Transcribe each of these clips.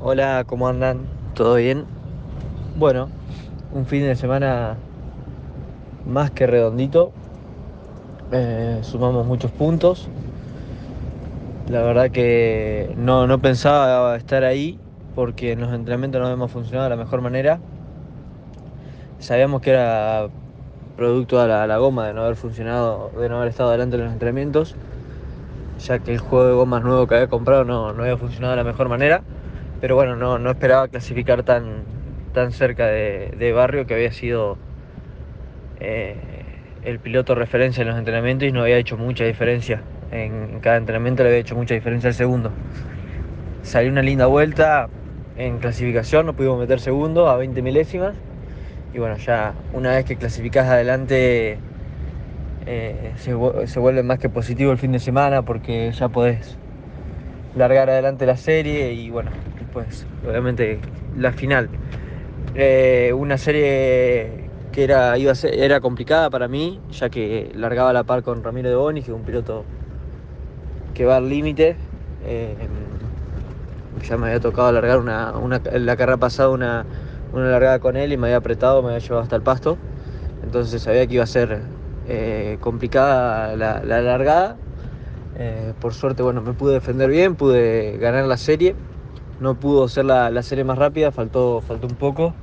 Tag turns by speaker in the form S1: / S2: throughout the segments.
S1: Hola, ¿cómo andan? ¿Todo bien? Bueno, un fin de semana más que redondito. Eh, sumamos muchos puntos. La verdad que no, no pensaba estar ahí porque en los entrenamientos no hemos funcionado de la mejor manera. Sabíamos que era producto de la, la goma de no haber funcionado, de no haber estado adelante en los entrenamientos, ya que el juego de gomas nuevo que había comprado no, no había funcionado de la mejor manera. Pero bueno, no, no esperaba clasificar tan, tan cerca de, de Barrio que había sido eh, el piloto referencia en los entrenamientos y no había hecho mucha diferencia. En, cada entrenamiento le había hecho mucha diferencia al segundo. Salió una linda vuelta en clasificación, no pudimos meter segundo a 20 milésimas. Y bueno, ya una vez que clasificás adelante eh, se, se vuelve más que positivo el fin de semana porque ya podés largar adelante la serie y bueno, obviamente la final. Eh, una serie que era, iba era complicada para mí, ya que largaba la par con Ramiro de Bonis, que es un piloto que va al límite. Eh, ya me había tocado largar una, una, la carrera pasada una, una largada con él y me había apretado, me había llevado hasta el pasto. Entonces sabía que iba a ser eh, complicada la, la largada. Eh, por suerte, bueno, me pude defender bien, pude ganar la serie. No pudo ser la, la serie más rápida, faltó, faltó un poco.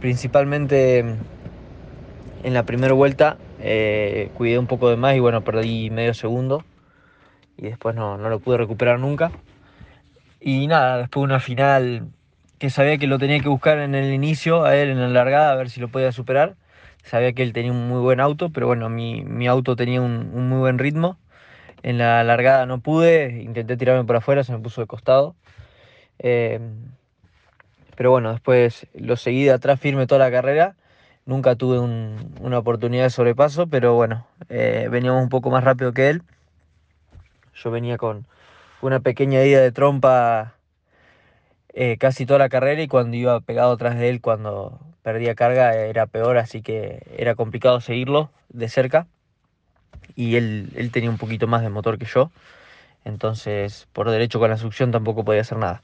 S1: Principalmente en la primera vuelta eh, cuidé un poco de más y bueno, perdí medio segundo. Y después no, no lo pude recuperar nunca. Y nada, después una final que sabía que lo tenía que buscar en el inicio, a él en la largada, a ver si lo podía superar. Sabía que él tenía un muy buen auto, pero bueno, mi, mi auto tenía un, un, muy buen ritmo. En la largada no pude, intenté tirarme por afuera, se me puso de costado. Eh, pero bueno, después lo seguí atrás firme toda la carrera. Nunca tuve un, una oportunidad de sobrepaso, pero bueno, eh, veníamos un poco más rápido que él. Yo venía con una pequeña ida de trompa eh, casi toda la carrera y cuando iba pegado atrás de él, cuando perdía carga, era peor, así que era complicado seguirlo de cerca. Y él, él tenía un poquito más de motor que yo, entonces por derecho con la succión tampoco podía hacer nada.